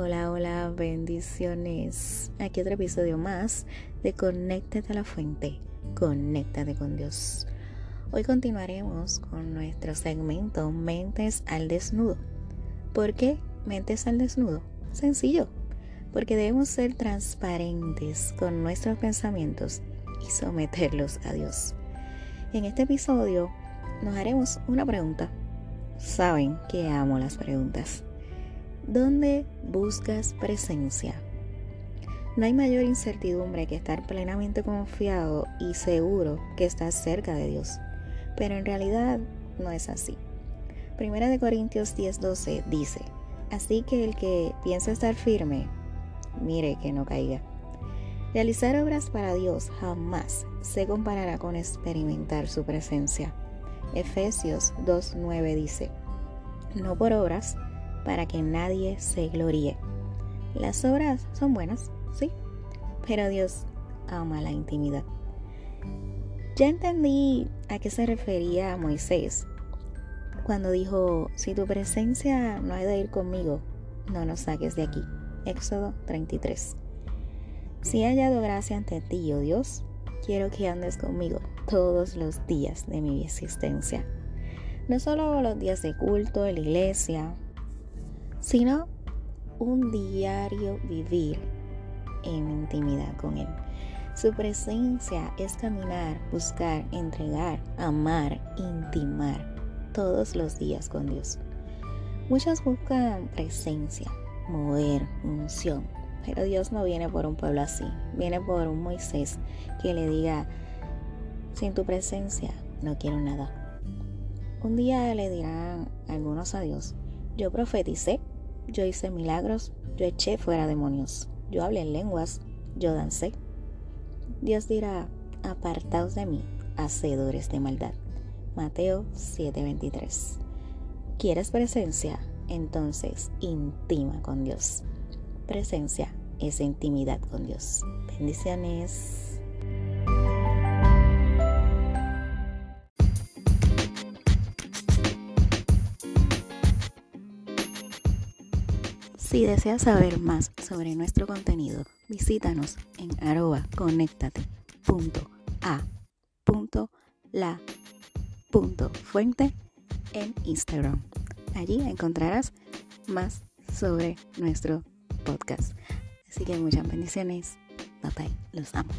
Hola, hola, bendiciones. Aquí otro episodio más de Conéctate a la Fuente, Conéctate con Dios. Hoy continuaremos con nuestro segmento Mentes al Desnudo. ¿Por qué Mentes al Desnudo? Sencillo, porque debemos ser transparentes con nuestros pensamientos y someterlos a Dios. En este episodio nos haremos una pregunta. Saben que amo las preguntas. ¿Dónde buscas presencia? No hay mayor incertidumbre que estar plenamente confiado y seguro que estás cerca de Dios. Pero en realidad no es así. Primera de Corintios 10:12 dice, así que el que piensa estar firme, mire que no caiga. Realizar obras para Dios jamás se comparará con experimentar su presencia. Efesios 2:9 dice, no por obras, para que nadie se gloríe. Las obras son buenas, sí, pero Dios ama la intimidad. Ya entendí a qué se refería Moisés cuando dijo, si tu presencia no ha de ir conmigo, no nos saques de aquí. Éxodo 33. Si he hallado gracia ante ti, oh Dios, quiero que andes conmigo todos los días de mi existencia. No solo los días de culto en la iglesia, sino un diario vivir en intimidad con Él. Su presencia es caminar, buscar, entregar, amar, intimar todos los días con Dios. Muchos buscan presencia, mover, unción, pero Dios no viene por un pueblo así, viene por un Moisés que le diga, sin tu presencia no quiero nada. Un día le dirán algunos a Dios, yo profeticé, yo hice milagros, yo eché fuera demonios, yo hablé en lenguas, yo dancé. Dios dirá, apartaos de mí, hacedores de maldad. Mateo 7:23. ¿Quieres presencia? Entonces intima con Dios. Presencia es intimidad con Dios. Bendiciones. Si deseas saber más sobre nuestro contenido, visítanos en arroba fuente en Instagram. Allí encontrarás más sobre nuestro podcast. Así que muchas bendiciones. Bye bye. Los amo.